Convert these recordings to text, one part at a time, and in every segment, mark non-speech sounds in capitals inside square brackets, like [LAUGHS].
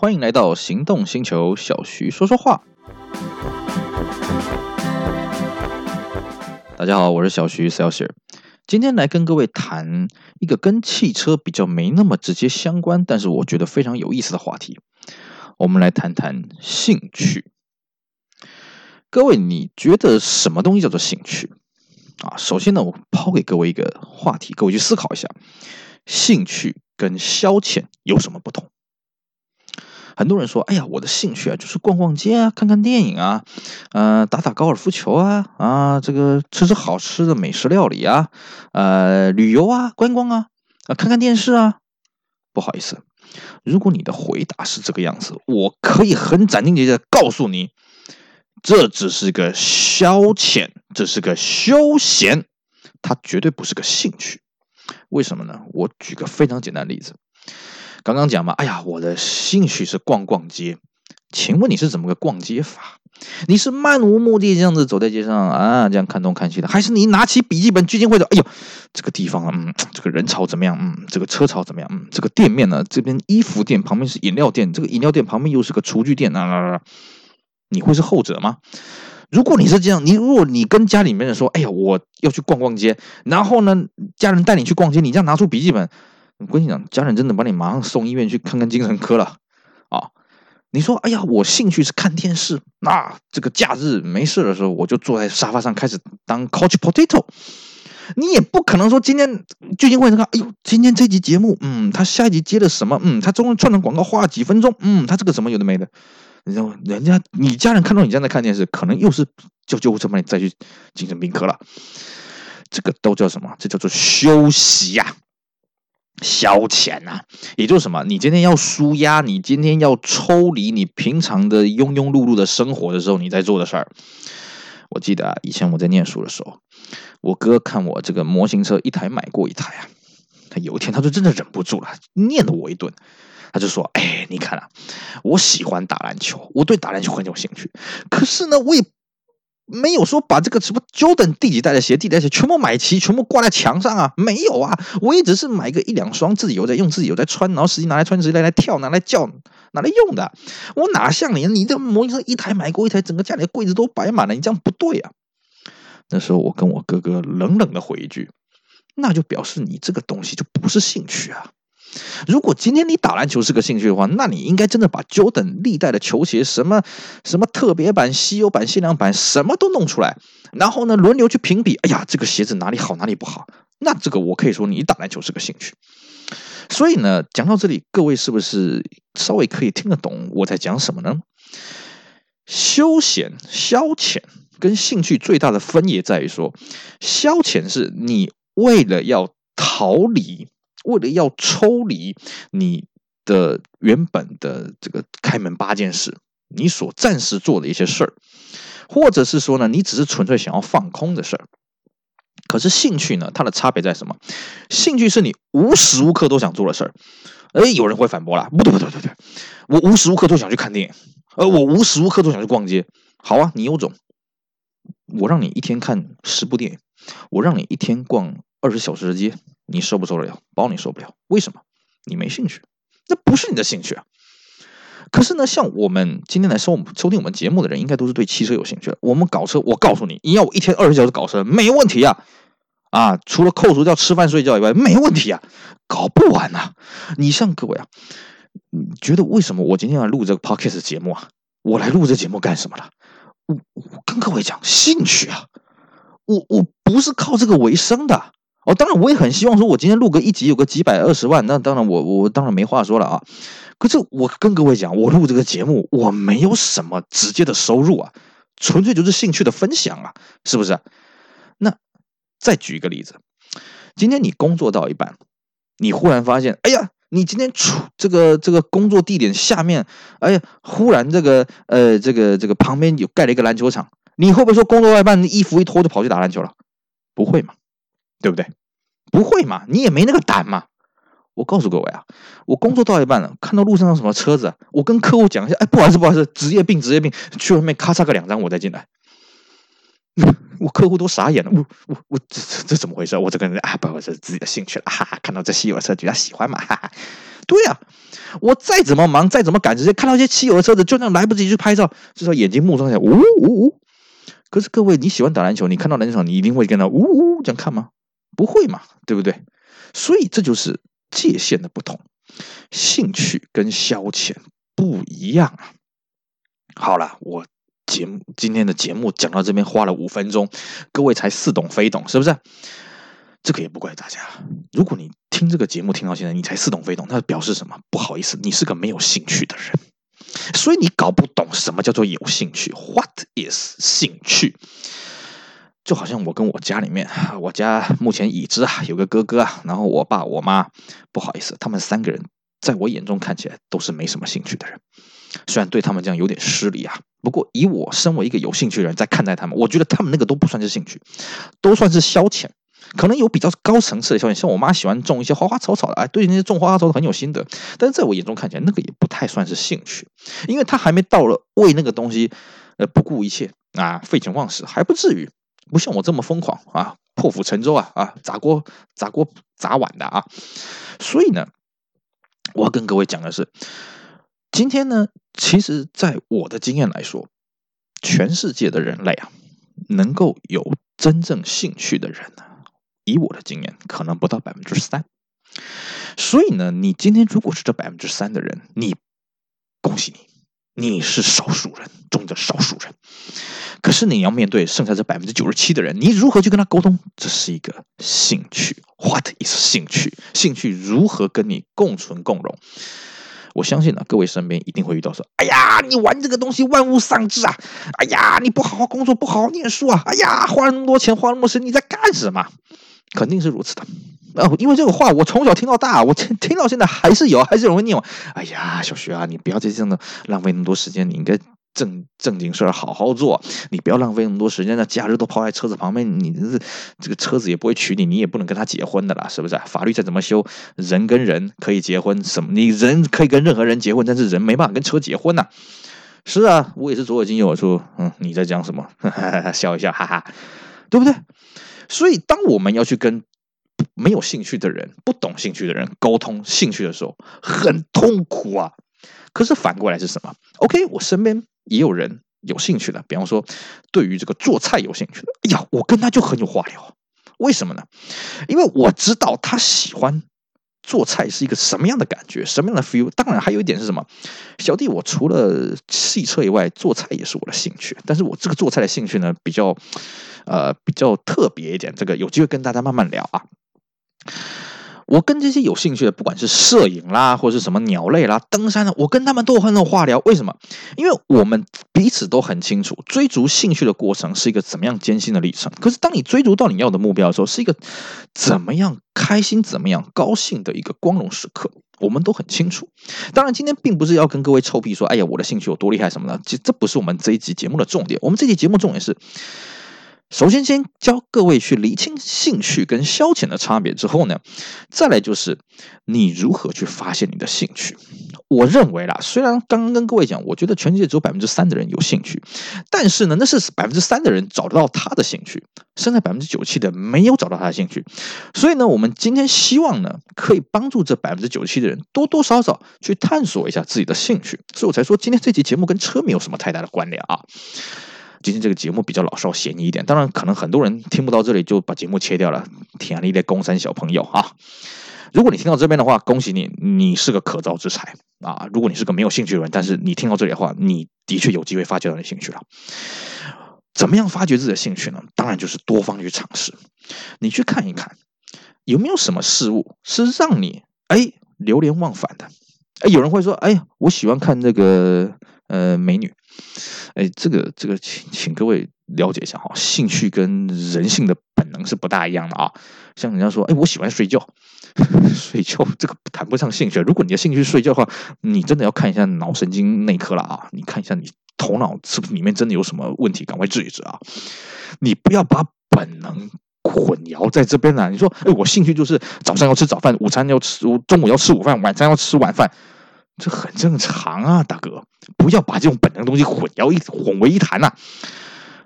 欢迎来到行动星球，小徐说说话。大家好，我是小徐 Celsius，今天来跟各位谈一个跟汽车比较没那么直接相关，但是我觉得非常有意思的话题。我们来谈谈兴趣。各位，你觉得什么东西叫做兴趣？啊，首先呢，我抛给各位一个话题，各位去思考一下，兴趣跟消遣有什么不同？很多人说：“哎呀，我的兴趣啊，就是逛逛街啊，看看电影啊，呃，打打高尔夫球啊，啊，这个吃吃好吃的美食料理啊，呃，旅游啊，观光啊，啊，看看电视啊。”不好意思，如果你的回答是这个样子，我可以很斩钉截铁的告诉你，这只是个消遣，这是个休闲，它绝对不是个兴趣。为什么呢？我举个非常简单的例子。刚刚讲嘛，哎呀，我的兴趣是逛逛街。请问你是怎么个逛街法？你是漫无目的这样子走在街上啊，这样看东看西的，还是你拿起笔记本聚精会神？哎呦，这个地方啊，嗯，这个人潮怎么样？嗯，这个车潮怎么样？嗯，这个店面呢？这边衣服店旁边是饮料店，这个饮料店旁边又是个厨具店啊。你会是后者吗？如果你是这样，你如果你跟家里面人说，哎呀，我要去逛逛街，然后呢，家人带你去逛街，你这样拿出笔记本。我跟你讲，家人真的把你马上送医院去看看精神科了啊！你说，哎呀，我兴趣是看电视，那、这个假日没事的时候，我就坐在沙发上开始当 couch potato。你也不可能说今天聚精会神看，哎呦，今天这集节目，嗯，他下一集接了什么？嗯，他中间串的广告花了几分钟？嗯，他这个什么有的没的？你知道吗？人家你家人看到你这样在看电视，可能又是叫救护车把你再去精神病科了。这个都叫什么？这叫做休息呀、消遣呐、也就是什么？你今天要舒压，你今天要抽离你平常的庸庸碌碌的生活的时候，你在做的事儿。我记得啊，以前我在念书的时候，我哥看我这个模型车一台买过一台啊，他有一天他就真的忍不住了，念了我一顿。他就说：“哎，你看啊，我喜欢打篮球，我对打篮球很有兴趣，可是呢，我也。”没有说把这个什么 Jordan 第几代的鞋、第几代鞋全部买齐，全部挂在墙上啊？没有啊，我也只是买个一两双，自己有在用，自己有在穿，然后实际拿来穿，实际拿来跳，拿来叫，拿来用的。我哪像你？你这模型车一台买过一台，整个家里的柜子都摆满了，你这样不对啊。那时候我跟我哥哥冷冷的回一句，那就表示你这个东西就不是兴趣啊。如果今天你打篮球是个兴趣的话，那你应该真的把 Jordan 历代的球鞋，什么什么特别版、稀有版、限量版，什么都弄出来，然后呢，轮流去评比。哎呀，这个鞋子哪里好，哪里不好？那这个我可以说，你打篮球是个兴趣。所以呢，讲到这里，各位是不是稍微可以听得懂我在讲什么呢？休闲、消遣跟兴趣最大的分野在于说，消遣是你为了要逃离。为了要抽离你的原本的这个开门八件事，你所暂时做的一些事儿，或者是说呢，你只是纯粹想要放空的事儿。可是兴趣呢，它的差别在什么？兴趣是你无时无刻都想做的事儿。哎，有人会反驳了，不对不对不对，我无时无刻都想去看电影，而我无时无刻都想去逛街。好啊，你有种，我让你一天看十部电影，我让你一天逛二十小时的街。你受不受得了？包你受不了。为什么？你没兴趣，那不是你的兴趣啊。可是呢，像我们今天来收我们收听我们节目的人，应该都是对汽车有兴趣的。我们搞车，我告诉你，你要我一天二十小时搞车，没问题啊。啊，除了扣除掉吃饭睡觉以外，没问题啊，搞不完啊。你像各位啊，觉得为什么我今天要录这个 podcast 节目啊？我来录这节目干什么了？我我跟各位讲兴趣啊，我我不是靠这个为生的。哦，当然我也很希望说，我今天录个一集有个几百二十万，那当然我我当然没话说了啊。可是我跟各位讲，我录这个节目，我没有什么直接的收入啊，纯粹就是兴趣的分享啊，是不是？那再举一个例子，今天你工作到一半，你忽然发现，哎呀，你今天出这个这个工作地点下面，哎呀，忽然这个呃这个这个旁边有盖了一个篮球场，你会不会说工作到一半衣服一脱就跑去打篮球了？不会嘛？对不对？不会嘛？你也没那个胆嘛？我告诉各位啊，我工作到一半了，看到路上有什么车子，我跟客户讲一下，哎，不好意思，不好意思，职业病，职业病，去外面咔嚓个两张，我再进来。[LAUGHS] 我客户都傻眼了，我我我这这怎么回事？我这个人啊，不好意思，自己的兴趣了，哈哈，看到这稀有的车，觉得喜欢嘛，哈哈。对啊，我再怎么忙，再怎么赶，直接看到一些稀有的车子，就那样来不及去拍照，至少眼睛目光下，呜呜呜。可是各位，你喜欢打篮球，你看到篮球场，你一定会跟他呜呜这样看吗？不会嘛，对不对？所以这就是界限的不同，兴趣跟消遣不一样啊。好了，我节目今天的节目讲到这边花了五分钟，各位才似懂非懂，是不是？这个也不怪大家。如果你听这个节目听到现在，你才似懂非懂，那表示什么？不好意思，你是个没有兴趣的人，所以你搞不懂什么叫做有兴趣。What is 兴趣？就好像我跟我家里面，[SIGHS] 我家目前已知啊有个哥哥啊，然后我爸我妈，不好意思，他们三个人在我眼中看起来都是没什么兴趣的人。虽然对他们这样有点失礼啊，不过以我身为一个有兴趣的人在看待他们，我觉得他们那个都不算是兴趣，都算是消遣。可能有比较高层次的消遣，像我妈喜欢种一些花花草草的，哎，对那些种花花草草很有心得。但是在我眼中看起来，那个也不太算是兴趣，因为他还没到了为那个东西呃不顾一切啊废寝忘食，还不至于。不像我这么疯狂啊，破釜沉舟啊啊，砸锅砸锅砸碗的啊。所以呢，我跟各位讲的是，今天呢，其实在我的经验来说，全世界的人类啊，能够有真正兴趣的人呢。以我的经验，可能不到百分之三，所以呢，你今天如果是这百分之三的人，你恭喜你，你是少数人中的少数人。可是你要面对剩下这百分之九十七的人，你如何去跟他沟通？这是一个兴趣，What is 兴趣？兴趣如何跟你共存共荣？我相信呢，各位身边一定会遇到说：“哎呀，你玩这个东西玩物丧志啊！哎呀，你不好好工作，不好好念书啊！哎呀，花那么多钱，花那么多时间，你在干什么？”肯定是如此的，哦，因为这个话我从小听到大，我听 [LAUGHS] 听到现在还是有，还是有人念我。哎呀，小徐啊，你不要再这样的浪费那么多时间，你应该正正经事儿好好做，你不要浪费那么多时间，那假日都泡在车子旁边，你这这个车子也不会娶你，你也不能跟他结婚的啦，是不是？法律再怎么修，人跟人可以结婚，什么？你人可以跟任何人结婚，但是人没办法跟车结婚呐。是啊，我也是左耳进右耳出，嗯，你在讲什么？[LAUGHS] 笑一笑，哈哈，对不对？所以，当我们要去跟没有兴趣的人、不懂兴趣的人沟通兴趣的时候，很痛苦啊。可是反过来是什么？OK，我身边也有人有兴趣的，比方说，对于这个做菜有兴趣的，哎呀，我跟他就很有话聊。为什么呢？因为我知道他喜欢。做菜是一个什么样的感觉？什么样的 feel？当然，还有一点是什么？小弟，我除了汽车以外，做菜也是我的兴趣。但是我这个做菜的兴趣呢，比较，呃，比较特别一点。这个有机会跟大家慢慢聊啊。我跟这些有兴趣的，不管是摄影啦，或者是什么鸟类啦、登山的，我跟他们都有很多话聊。为什么？因为我们彼此都很清楚，追逐兴趣的过程是一个怎么样艰辛的历程。可是当你追逐到你要的目标的时候，是一个怎么样开心、怎么样高兴的一个光荣时刻，我们都很清楚。当然，今天并不是要跟各位臭屁说，哎呀，我的兴趣有多厉害什么的。其实这不是我们这一集节目的重点。我们这期节目重点是。首先，先教各位去厘清兴趣跟消遣的差别之后呢，再来就是你如何去发现你的兴趣。我认为啦，虽然刚刚跟各位讲，我觉得全世界只有百分之三的人有兴趣，但是呢，那是百分之三的人找得到他的兴趣，剩下百分之九十七的没有找到他的兴趣。所以呢，我们今天希望呢，可以帮助这百分之九十七的人多多少少去探索一下自己的兴趣。所以我才说，今天这期节目跟车没有什么太大的关联啊。今天这个节目比较老少咸宜一点，当然可能很多人听不到这里就把节目切掉了。天啊，你的公三小朋友啊！如果你听到这边的话，恭喜你，你是个可造之材啊！如果你是个没有兴趣的人，但是你听到这里的话，你的确有机会发掘到你兴趣了。怎么样发掘自己的兴趣呢？当然就是多方去尝试。你去看一看，有没有什么事物是让你哎流连忘返的？哎，有人会说，哎呀，我喜欢看这个呃美女。哎，这个这个，请请各位了解一下哈，兴趣跟人性的本能是不大一样的啊。像人家说，哎，我喜欢睡觉，[LAUGHS] 睡觉这个谈不上兴趣。如果你的兴趣睡觉的话，你真的要看一下脑神经内科了啊！你看一下你头脑是不是里面真的有什么问题，赶快治一治啊！你不要把本能混淆在这边了。你说，哎，我兴趣就是早上要吃早饭，午餐要吃，中午要吃午饭，晚餐要吃晚饭。这很正常啊，大哥，不要把这种本能东西混淆一混为一谈呐、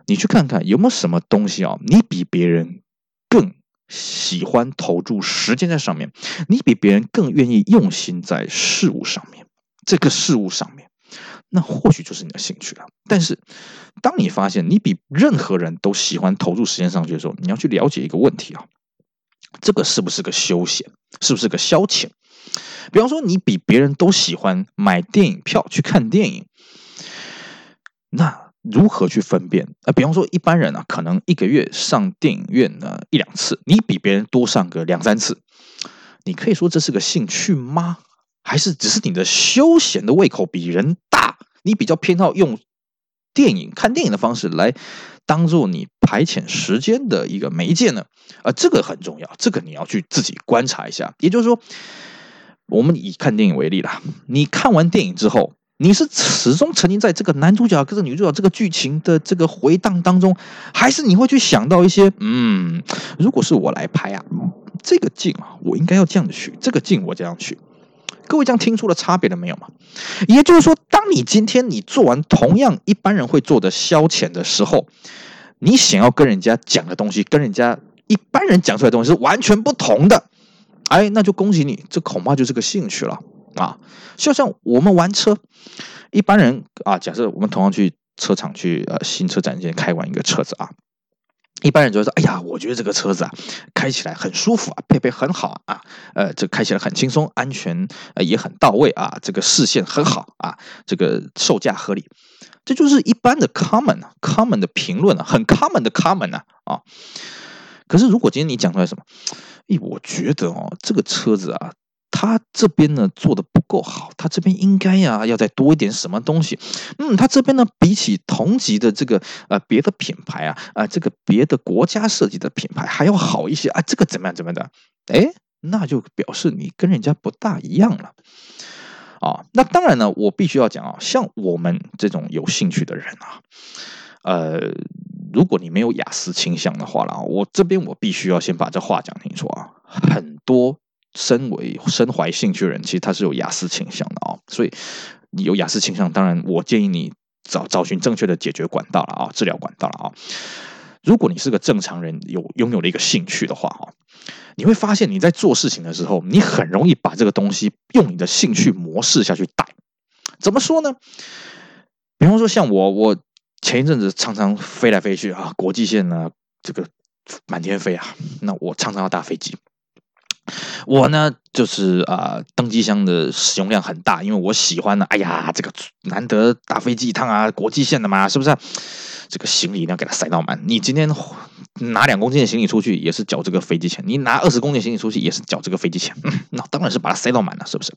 你去看看有没有什么东西啊，你比别人更喜欢投注时间在上面，你比别人更愿意用心在事物上面，这个事物上面，那或许就是你的兴趣了。但是，当你发现你比任何人都喜欢投注时间上去的时候，你要去了解一个问题啊，这个是不是个休闲，是不是个消遣？比方说，你比别人都喜欢买电影票去看电影，那。如何去分辨？啊，比方说一般人啊，可能一个月上电影院呢一两次，你比别人多上个两三次，你可以说这是个兴趣吗？还是只是你的休闲的胃口比人大？你比较偏好用电影看电影的方式来当做你排遣时间的一个媒介呢？啊，这个很重要，这个你要去自己观察一下。也就是说，我们以看电影为例啦，你看完电影之后。你是始终沉浸在这个男主角跟这女主角这个剧情的这个回荡当中，还是你会去想到一些，嗯，如果是我来拍啊，这个镜啊，我应该要这样去，这个镜我这样去。各位这样听出了差别了没有嘛？也就是说，当你今天你做完同样一般人会做的消遣的时候，你想要跟人家讲的东西，跟人家一般人讲出来的东西是完全不同的，哎，那就恭喜你，这恐怕就是个兴趣了。啊，就像我们玩车，一般人啊，假设我们同样去车厂去呃新车展间开完一个车子啊，一般人就会说，哎呀，我觉得这个车子啊开起来很舒服啊，配备很好啊，呃，这开起来很轻松，安全也很到位啊，这个视线很好啊，这个售价合理，这就是一般的 common common 的评论啊，很 common 的 common 啊啊。可是如果今天你讲出来什么，哎，我觉得哦，这个车子啊。他这边呢做的不够好，他这边应该呀、要再多一点什么东西。嗯，他这边呢比起同级的这个呃别的品牌啊啊、这个别的国家设计的品牌还要好一些啊，这个怎么样怎么样的？哎，那就表示你跟人家不大一样了啊、那当然呢，我必须要讲啊，像我们这种有兴趣的人啊，呃，如果你没有雅思倾向的话了，我这边我必须要先把这话讲清楚啊，很多。身为身怀兴趣的人，其实他是有雅思倾向的啊、所以你有雅思倾向，当然我建议你找找寻正确的解决管道了啊、治疗管道了啊、如果你是个正常人，有拥有了一个兴趣的话哈，你会发现你在做事情的时候，你很容易把这个东西用你的兴趣模式下去带。怎么说呢？比方说像我，我前一阵子常常飞来飞去啊，国际线呢，这个满天飞啊，那我常常要搭飞机。我呢，就是啊、登机箱的使用量很大，因为我喜欢呢。哎呀，这个难得搭飞机一趟啊，国际线的嘛，是不是？这个行李一定要给它塞到满。你今天拿两公斤的行李出去，也是缴这个飞机钱；你拿二十公斤行李出去，也是缴这个飞机钱。[LAUGHS] 那当然是把它塞到满了，是不是？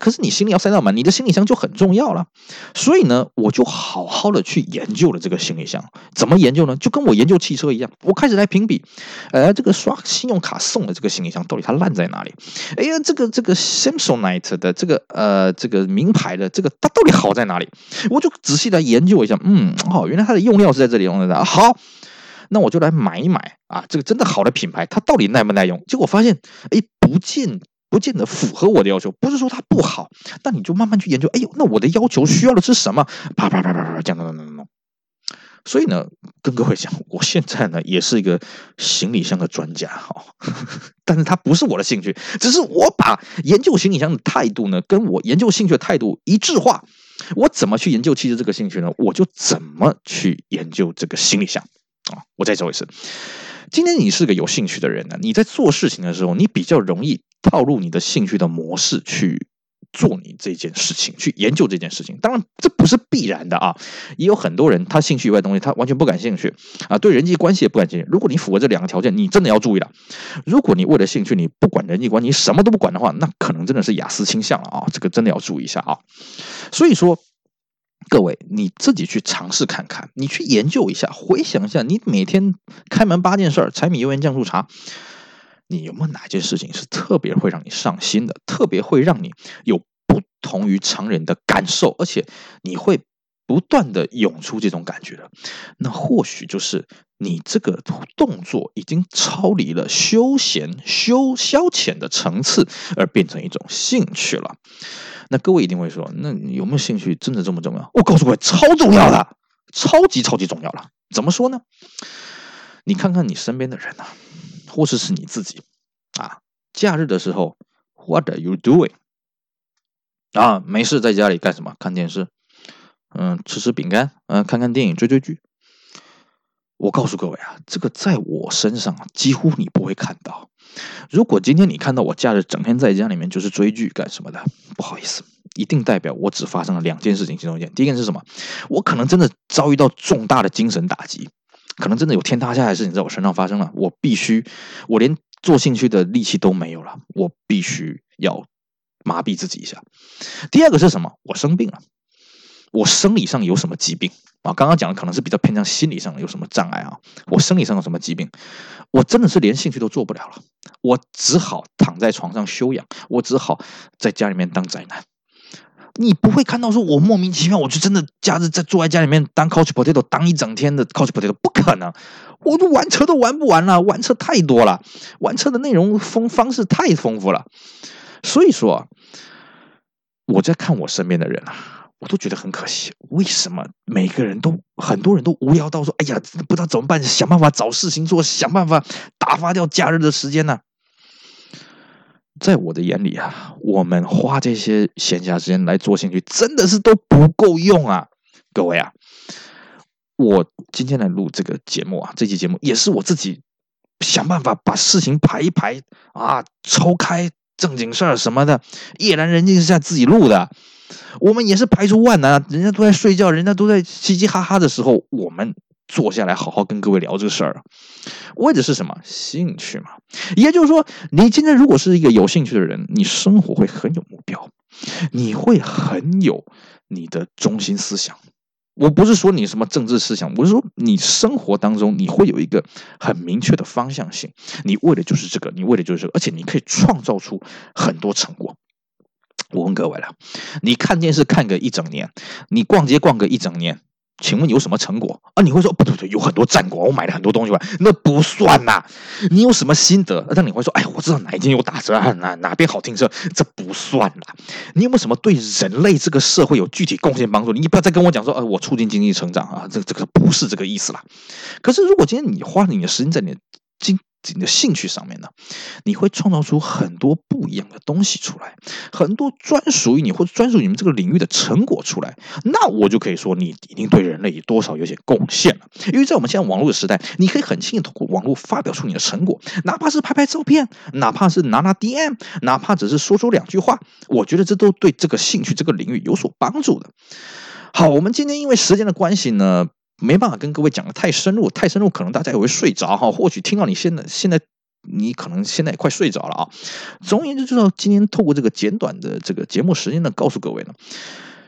可是你行李要塞到满，你的行李箱就很重要了。所以呢，我就好好的去研究了这个行李箱。怎么研究呢？就跟我研究汽车一样，我开始来评比，呃，这个刷信用卡送的这个行李箱到底它烂在哪里？哎呀，这个这个 Samsonite 的这个呃这个名牌的这个它到底好在哪里？我就仔细来研究一下。嗯，哦，原来它的用。料是在这里用的，好，那我就来买一买啊！这个真的好的品牌，它到底耐不耐用？结果发现，哎，不见不见得符合我的要求。不是说它不好，但你就慢慢去研究。哎呦，那我的要求需要的是什么？啪啪啪啪啪，讲讲讲讲讲。所以呢，跟各位讲，我现在呢也是一个行李箱的专家哈，[LAUGHS] 但是它不是我的兴趣，只是我把研究行李箱的态度呢，跟我研究兴趣的态度一致化。我怎么去研究汽车这个兴趣呢？我就怎么去研究这个行李箱啊！我再说一次，今天你是个有兴趣的人呢，你在做事情的时候，你比较容易套入你的兴趣的模式去。做你这件事情，去研究这件事情，当然这不是必然的啊。也有很多人，他兴趣以外的东西，他完全不感兴趣啊，对人际关系也不感兴趣。如果你符合这两个条件，你真的要注意了。如果你为了兴趣，你不管人际关系，什么都不管的话，那可能真的是雅思倾向了啊。这个真的要注意一下啊。所以说，各位你自己去尝试看看，你去研究一下，回想一下，你每天开门八件事儿，柴米油盐酱醋茶。你有没有哪件事情是特别会让你上心的，特别会让你有不同于常人的感受，而且你会不断的涌出这种感觉的？那或许就是你这个动作已经超离了休闲、休消遣的层次，而变成一种兴趣了。那各位一定会说，那有没有兴趣真的这么重要？我告诉各位，超重要的，超级超级重要了。怎么说呢？你看看你身边的人呐、或是是你自己啊，假日的时候，What are you doing？啊，没事在家里干什么？看电视，嗯，吃吃饼干，嗯，看看电影，追追剧。我告诉各位啊，这个在我身上几乎你不会看到。如果今天你看到我假日整天在家里面就是追剧干什么的，不好意思，一定代表我只发生了两件事情其中一件。第一件是什么？我可能真的遭遇到重大的精神打击，可能真的有天塌下来的事情在我身上发生了，我必须，我连做兴趣的力气都没有了，我必须要麻痹自己一下。第二个是什么？我生病了。我生理上有什么疾病啊？刚刚讲的可能是比较偏向心理上的有什么障碍啊？我生理上有什么疾病？我真的是连兴趣都做不了了，我只好躺在床上休养，我只好在家里面当宅男。你不会看到说我莫名其妙，我就真的假日在坐在家里面当 couch potato 当一整天的 couch potato，不可能，我都玩车都玩不完了，玩车太多了，玩车的内容丰方式太丰富了，所以说我在看我身边的人啊。我都觉得很可惜，为什么每个人都很多人都无聊到说，哎呀，不知道怎么办，想办法找事情做，想办法打发掉假日的时间呢？在我的眼里啊，我们花这些闲暇时间来做兴趣，真的是都不够用啊！各位啊，我今天来录这个节目啊，这期节目也是我自己想办法把事情排一排啊，抽开正经事儿什么的，夜阑人静下自己录的。我们也是排除万难啊，人家都在睡觉，人家都在嘻嘻哈哈的时候，我们坐下来好好跟各位聊这个事儿，为的是什么？兴趣嘛。也就是说，你今天如果是一个有兴趣的人，你生活会很有目标，你会很有你的中心思想。我不是说你什么政治思想，我是说你生活当中你会有一个很明确的方向性，你为的就是这个，你为的就是这个，而且你可以创造出很多成果。我问各位了，你看电视看个一整年，你逛街逛个一整年，请问有什么成果啊？你会说不对不对，有很多战果，我买了很多东西吧，那不算呐。你有什么心得？但你会说，哎，我知道哪一间有打折啊，哪哪边好停车，这不算啦。你有没有什么对人类这个社会有具体贡献帮助？你不要再跟我讲说，呃，我促进经济成长啊，这这个不是这个意思啦。可是如果今天你花了你的时间在你的经你的兴趣上面呢，你会创造出很多不一样的东西出来，很多专属于你或者专属于你们这个领域的成果出来，那我就可以说你一定对人类多少有些贡献了。因为在我们现在网络的时代，你可以很轻易通过网络发表出你的成果，哪怕是拍拍照片，哪怕是拿拿 DM，哪怕只是说说两句话，我觉得这都对这个兴趣这个领域有所帮助的。好，我们今天因为时间的关系呢。没办法跟各位讲的太深入，太深入可能大家也会睡着哈。或许听到你现在现在你可能现在也快睡着了啊。总而言之，就说今天透过这个简短的这个节目时间呢，告诉各位呢，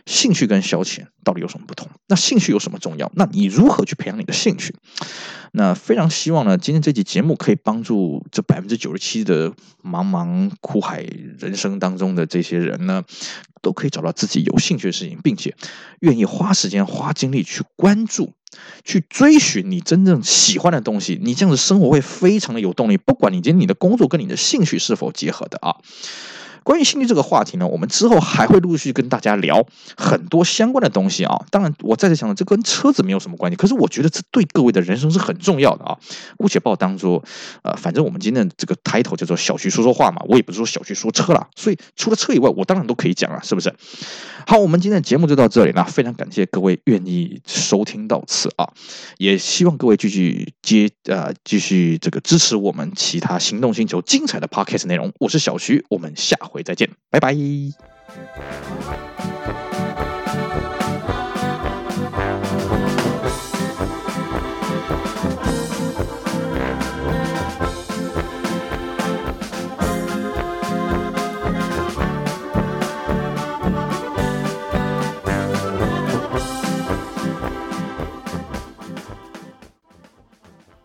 兴趣跟消遣到底有什么不同？那兴趣有什么重要？那你如何去培养你的兴趣？那非常希望呢，今天这期节目可以帮助这百分之九十七的茫茫苦海人生当中的这些人呢，都可以找到自己有兴趣的事情，并且愿意花时间花精力去关注。去追寻你真正喜欢的东西，你这样子生活会非常的有动力。不管你今天你的工作跟你的兴趣是否结合的啊。关于兴趣这个话题呢，我们之后还会陆续跟大家聊很多相关的东西啊。当然，我再次强调，这跟车子没有什么关系，可是我觉得这对各位的人生是很重要的啊。姑且把我当做呃，反正我们今天的这个 title 叫做小徐说说话嘛，我也不是说小徐说车啦，所以除了车以外，我当然都可以讲啊，是不是？好，我们今天的节目就到这里了，非常感谢各位愿意收听到此啊，也希望各位继续接呃继续这个支持我们其他行动星球精彩的 podcast 内容。我是小徐，我们下回再见，拜拜。